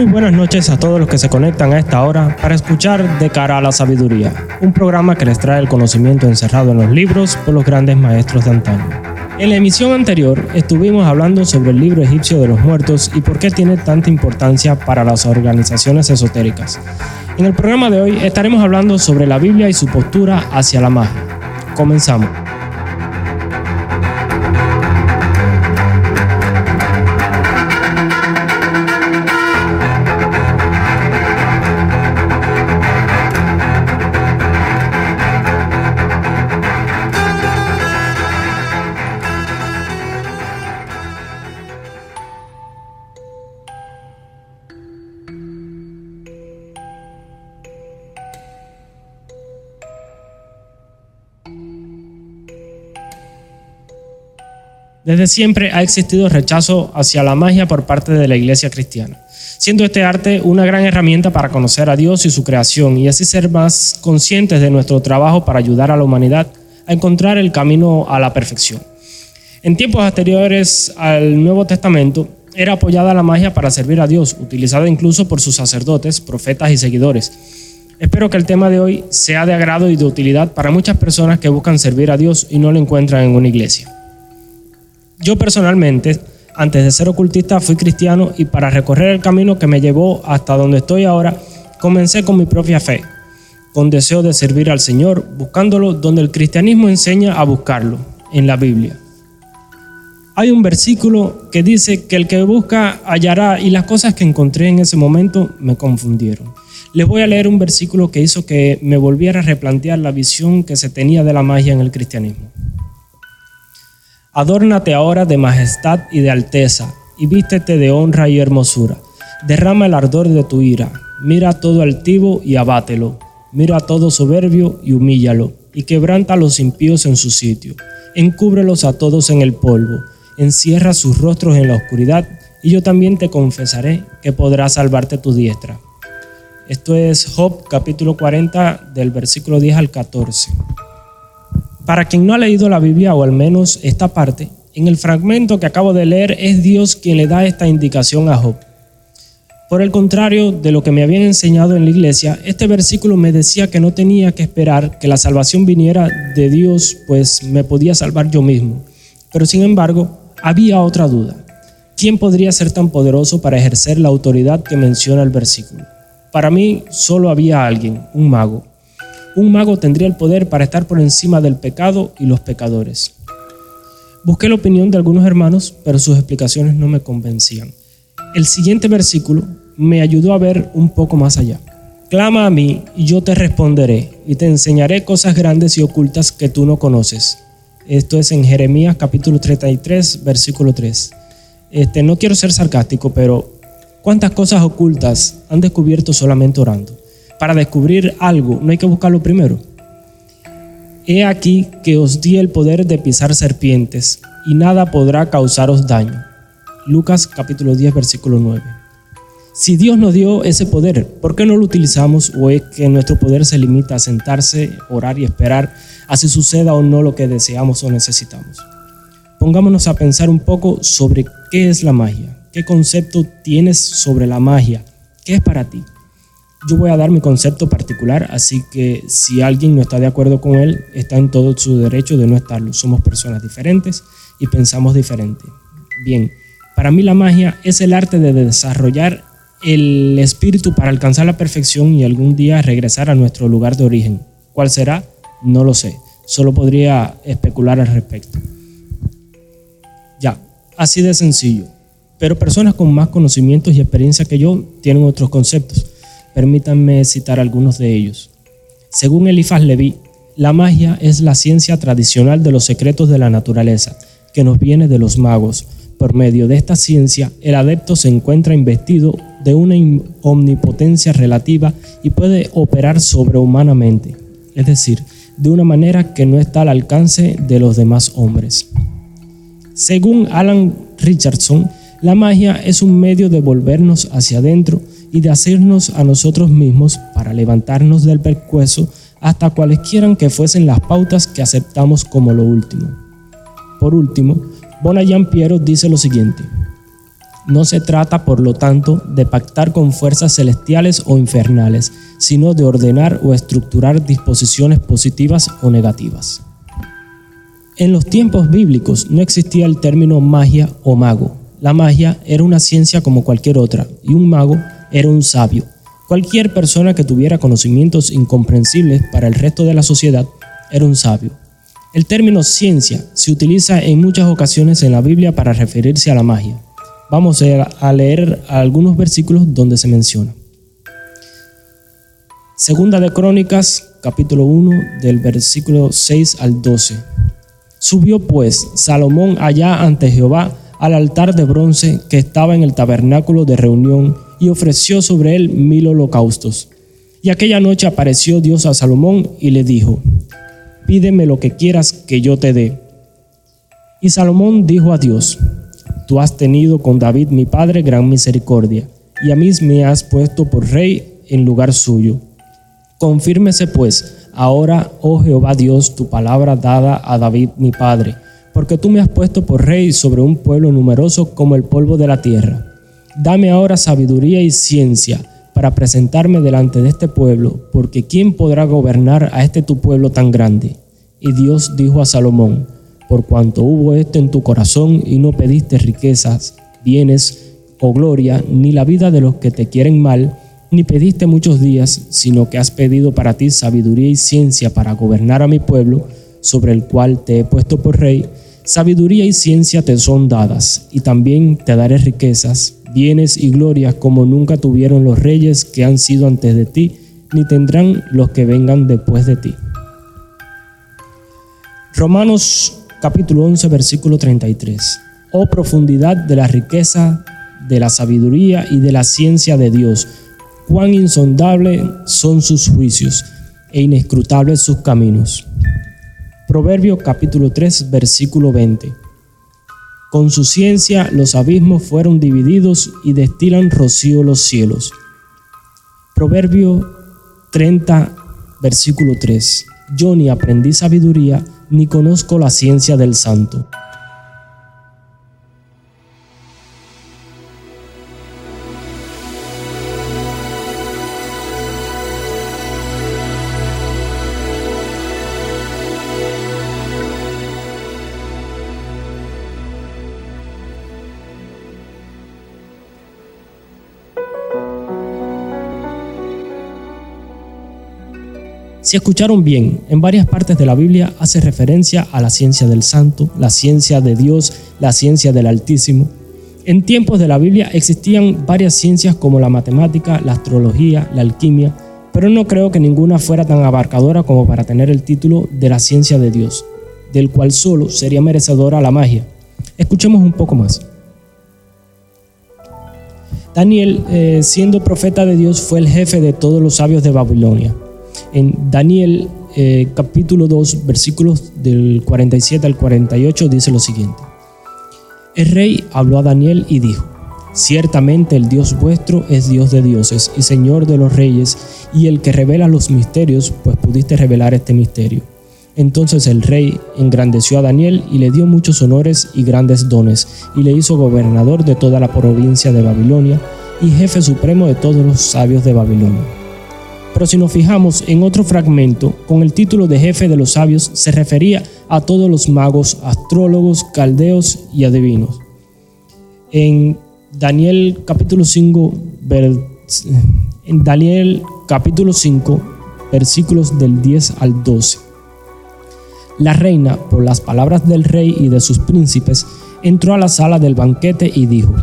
Muy buenas noches a todos los que se conectan a esta hora para escuchar De cara a la sabiduría, un programa que les trae el conocimiento encerrado en los libros por los grandes maestros de antaño. En la emisión anterior estuvimos hablando sobre el libro egipcio de los muertos y por qué tiene tanta importancia para las organizaciones esotéricas. En el programa de hoy estaremos hablando sobre la Biblia y su postura hacia la magia. Comenzamos. Desde siempre ha existido rechazo hacia la magia por parte de la iglesia cristiana, siendo este arte una gran herramienta para conocer a Dios y su creación y así ser más conscientes de nuestro trabajo para ayudar a la humanidad a encontrar el camino a la perfección. En tiempos anteriores al Nuevo Testamento era apoyada la magia para servir a Dios, utilizada incluso por sus sacerdotes, profetas y seguidores. Espero que el tema de hoy sea de agrado y de utilidad para muchas personas que buscan servir a Dios y no lo encuentran en una iglesia. Yo personalmente, antes de ser ocultista, fui cristiano y para recorrer el camino que me llevó hasta donde estoy ahora, comencé con mi propia fe, con deseo de servir al Señor, buscándolo donde el cristianismo enseña a buscarlo, en la Biblia. Hay un versículo que dice que el que busca hallará y las cosas que encontré en ese momento me confundieron. Les voy a leer un versículo que hizo que me volviera a replantear la visión que se tenía de la magia en el cristianismo. Adórnate ahora de majestad y de alteza, y vístete de honra y hermosura. Derrama el ardor de tu ira. Mira todo altivo y abátelo. Mira todo soberbio y humíllalo, y quebranta a los impíos en su sitio. Encúbrelos a todos en el polvo. Encierra sus rostros en la oscuridad, y yo también te confesaré que podrás salvarte tu diestra. Esto es Job capítulo 40 del versículo 10 al 14. Para quien no ha leído la Biblia o al menos esta parte, en el fragmento que acabo de leer es Dios quien le da esta indicación a Job. Por el contrario de lo que me habían enseñado en la iglesia, este versículo me decía que no tenía que esperar que la salvación viniera de Dios, pues me podía salvar yo mismo. Pero sin embargo, había otra duda. ¿Quién podría ser tan poderoso para ejercer la autoridad que menciona el versículo? Para mí solo había alguien, un mago, un mago tendría el poder para estar por encima del pecado y los pecadores. Busqué la opinión de algunos hermanos, pero sus explicaciones no me convencían. El siguiente versículo me ayudó a ver un poco más allá. Clama a mí y yo te responderé y te enseñaré cosas grandes y ocultas que tú no conoces. Esto es en Jeremías capítulo 33, versículo 3. Este, no quiero ser sarcástico, pero ¿cuántas cosas ocultas han descubierto solamente orando? Para descubrir algo, no hay que buscarlo primero. He aquí que os di el poder de pisar serpientes, y nada podrá causaros daño. Lucas capítulo 10, versículo 9. Si Dios nos dio ese poder, ¿por qué no lo utilizamos o es que nuestro poder se limita a sentarse, orar y esperar a si suceda o no lo que deseamos o necesitamos? Pongámonos a pensar un poco sobre qué es la magia, qué concepto tienes sobre la magia, qué es para ti. Yo voy a dar mi concepto particular, así que si alguien no está de acuerdo con él, está en todo su derecho de no estarlo. Somos personas diferentes y pensamos diferente. Bien, para mí la magia es el arte de desarrollar el espíritu para alcanzar la perfección y algún día regresar a nuestro lugar de origen. ¿Cuál será? No lo sé. Solo podría especular al respecto. Ya, así de sencillo. Pero personas con más conocimientos y experiencia que yo tienen otros conceptos. Permítanme citar algunos de ellos. Según Elifaz Leví, la magia es la ciencia tradicional de los secretos de la naturaleza, que nos viene de los magos. Por medio de esta ciencia, el adepto se encuentra investido de una omnipotencia relativa y puede operar sobrehumanamente, es decir, de una manera que no está al alcance de los demás hombres. Según Alan Richardson, la magia es un medio de volvernos hacia adentro y de hacernos a nosotros mismos para levantarnos del percueso hasta cualesquiera que fuesen las pautas que aceptamos como lo último. Por último, Bonayan Piero dice lo siguiente: No se trata, por lo tanto, de pactar con fuerzas celestiales o infernales, sino de ordenar o estructurar disposiciones positivas o negativas. En los tiempos bíblicos no existía el término magia o mago. La magia era una ciencia como cualquier otra y un mago era un sabio. Cualquier persona que tuviera conocimientos incomprensibles para el resto de la sociedad era un sabio. El término ciencia se utiliza en muchas ocasiones en la Biblia para referirse a la magia. Vamos a leer algunos versículos donde se menciona. Segunda de Crónicas, capítulo 1, del versículo 6 al 12. Subió pues Salomón allá ante Jehová al altar de bronce que estaba en el tabernáculo de reunión y ofreció sobre él mil holocaustos. Y aquella noche apareció Dios a Salomón y le dijo, pídeme lo que quieras que yo te dé. Y Salomón dijo a Dios, Tú has tenido con David mi padre gran misericordia, y a mí me has puesto por rey en lugar suyo. Confírmese pues ahora, oh Jehová Dios, tu palabra dada a David mi padre, porque tú me has puesto por rey sobre un pueblo numeroso como el polvo de la tierra. Dame ahora sabiduría y ciencia para presentarme delante de este pueblo, porque ¿quién podrá gobernar a este tu pueblo tan grande? Y Dios dijo a Salomón, por cuanto hubo esto en tu corazón y no pediste riquezas, bienes o gloria, ni la vida de los que te quieren mal, ni pediste muchos días, sino que has pedido para ti sabiduría y ciencia para gobernar a mi pueblo, sobre el cual te he puesto por rey, sabiduría y ciencia te son dadas, y también te daré riquezas, bienes y gloria como nunca tuvieron los reyes que han sido antes de ti, ni tendrán los que vengan después de ti. Romanos capítulo 11 versículo 33. Oh profundidad de la riqueza, de la sabiduría y de la ciencia de Dios, cuán insondables son sus juicios e inescrutables sus caminos. Proverbio capítulo 3 versículo 20. Con su ciencia los abismos fueron divididos y destilan rocío los cielos. Proverbio 30 versículo 3. Yo ni aprendí sabiduría, ni conozco la ciencia del santo. Si escucharon bien, en varias partes de la Biblia hace referencia a la ciencia del santo, la ciencia de Dios, la ciencia del Altísimo. En tiempos de la Biblia existían varias ciencias como la matemática, la astrología, la alquimia, pero no creo que ninguna fuera tan abarcadora como para tener el título de la ciencia de Dios, del cual solo sería merecedora la magia. Escuchemos un poco más. Daniel, eh, siendo profeta de Dios, fue el jefe de todos los sabios de Babilonia. En Daniel eh, capítulo 2, versículos del 47 al 48 dice lo siguiente. El rey habló a Daniel y dijo, Ciertamente el Dios vuestro es Dios de dioses y Señor de los reyes, y el que revela los misterios, pues pudiste revelar este misterio. Entonces el rey engrandeció a Daniel y le dio muchos honores y grandes dones, y le hizo gobernador de toda la provincia de Babilonia y jefe supremo de todos los sabios de Babilonia. Pero si nos fijamos en otro fragmento, con el título de jefe de los sabios, se refería a todos los magos, astrólogos, caldeos y adivinos. En Daniel capítulo 5, en Daniel capítulo 5, versículos del 10 al 12. La reina, por las palabras del rey y de sus príncipes, entró a la sala del banquete y dijo,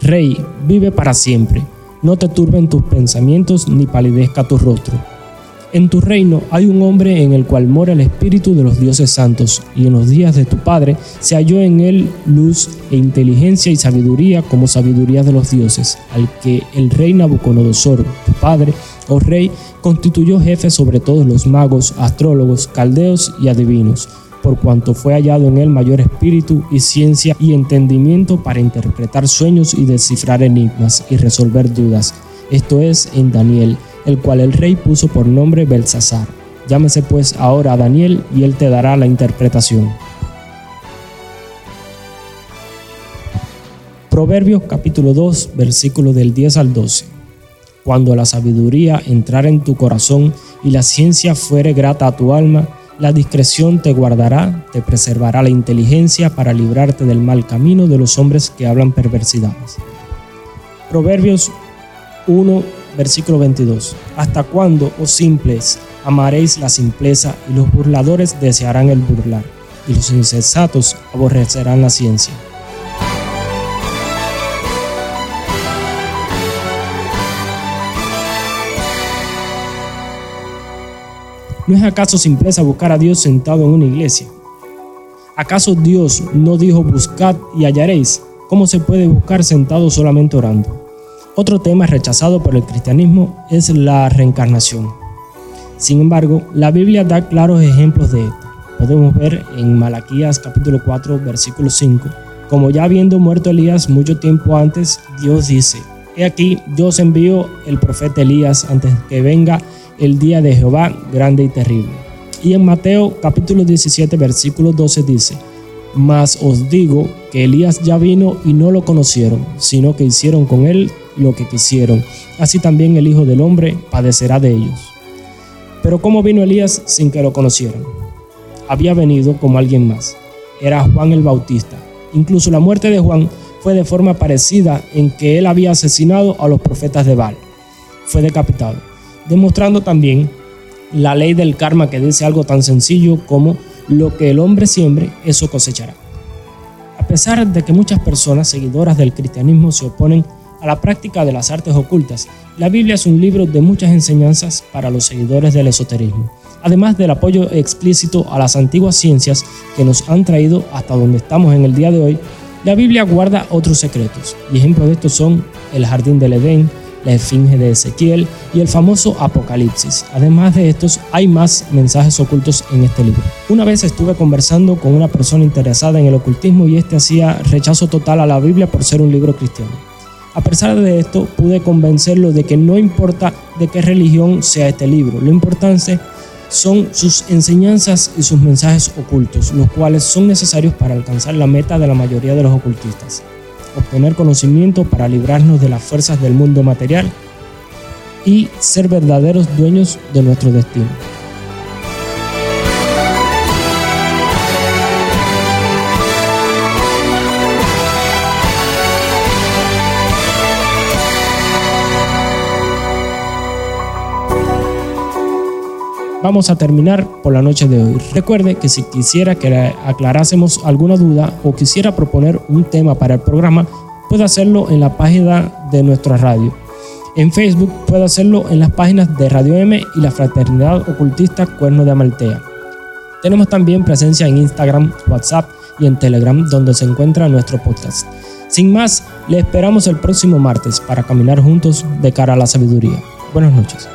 Rey, vive para siempre no te turben tus pensamientos ni palidezca tu rostro. En tu reino hay un hombre en el cual mora el espíritu de los dioses santos, y en los días de tu padre se halló en él luz e inteligencia y sabiduría como sabiduría de los dioses, al que el rey Nabucodonosor, tu padre, oh rey, constituyó jefe sobre todos los magos, astrólogos, caldeos y adivinos por cuanto fue hallado en él mayor espíritu y ciencia y entendimiento para interpretar sueños y descifrar enigmas y resolver dudas. Esto es en Daniel, el cual el rey puso por nombre Belsasar. Llámese pues ahora a Daniel y él te dará la interpretación. Proverbios capítulo 2, versículos del 10 al 12. Cuando la sabiduría entrara en tu corazón y la ciencia fuere grata a tu alma, la discreción te guardará, te preservará la inteligencia para librarte del mal camino de los hombres que hablan perversidades. Proverbios 1, versículo 22. ¿Hasta cuándo, oh simples, amaréis la simpleza y los burladores desearán el burlar, y los insensatos aborrecerán la ciencia? ¿No es acaso simpleza buscar a Dios sentado en una iglesia? ¿Acaso Dios no dijo buscad y hallaréis? ¿Cómo se puede buscar sentado solamente orando? Otro tema rechazado por el cristianismo es la reencarnación. Sin embargo, la Biblia da claros ejemplos de esto. Podemos ver en Malaquías capítulo 4 versículo 5, como ya habiendo muerto Elías mucho tiempo antes, Dios dice, He aquí, yo os envío el profeta Elías antes que venga el día de Jehová grande y terrible. Y en Mateo capítulo 17 versículo 12 dice, Mas os digo que Elías ya vino y no lo conocieron, sino que hicieron con él lo que quisieron. Así también el Hijo del Hombre padecerá de ellos. Pero ¿cómo vino Elías sin que lo conocieran? Había venido como alguien más. Era Juan el Bautista. Incluso la muerte de Juan fue de forma parecida en que él había asesinado a los profetas de Baal. Fue decapitado, demostrando también la ley del karma que dice algo tan sencillo como lo que el hombre siembre, eso cosechará. A pesar de que muchas personas seguidoras del cristianismo se oponen a la práctica de las artes ocultas, la Biblia es un libro de muchas enseñanzas para los seguidores del esoterismo, además del apoyo explícito a las antiguas ciencias que nos han traído hasta donde estamos en el día de hoy la Biblia guarda otros secretos, y ejemplos de estos son el jardín del Edén, la esfinge de Ezequiel y el famoso Apocalipsis. Además de estos, hay más mensajes ocultos en este libro. Una vez estuve conversando con una persona interesada en el ocultismo y este hacía rechazo total a la Biblia por ser un libro cristiano. A pesar de esto, pude convencerlo de que no importa de qué religión sea este libro, lo importante son sus enseñanzas y sus mensajes ocultos, los cuales son necesarios para alcanzar la meta de la mayoría de los ocultistas, obtener conocimiento para librarnos de las fuerzas del mundo material y ser verdaderos dueños de nuestro destino. Vamos a terminar por la noche de hoy. Recuerde que si quisiera que aclarásemos alguna duda o quisiera proponer un tema para el programa, puede hacerlo en la página de nuestra radio. En Facebook puede hacerlo en las páginas de Radio M y la Fraternidad Ocultista Cuerno de Amaltea. Tenemos también presencia en Instagram, WhatsApp y en Telegram donde se encuentra nuestro podcast. Sin más, le esperamos el próximo martes para caminar juntos de cara a la sabiduría. Buenas noches.